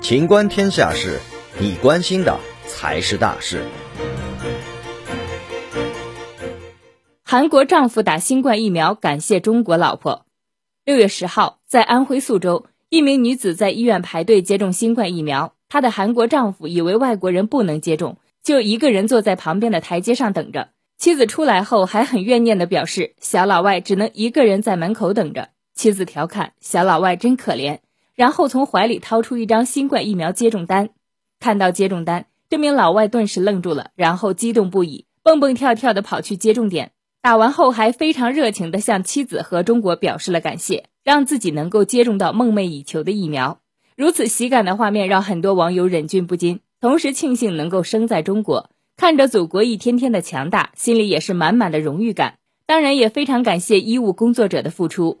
情观天下事，你关心的才是大事。韩国丈夫打新冠疫苗，感谢中国老婆。六月十号，在安徽宿州，一名女子在医院排队接种新冠疫苗，她的韩国丈夫以为外国人不能接种，就一个人坐在旁边的台阶上等着。妻子出来后还很怨念的表示，小老外只能一个人在门口等着。妻子调侃小老外真可怜，然后从怀里掏出一张新冠疫苗接种单。看到接种单，这名老外顿时愣住了，然后激动不已，蹦蹦跳跳的跑去接种点。打完后还非常热情的向妻子和中国表示了感谢，让自己能够接种到梦寐以求的疫苗。如此喜感的画面让很多网友忍俊不禁，同时庆幸能够生在中国。看着祖国一天天的强大，心里也是满满的荣誉感。当然，也非常感谢医务工作者的付出。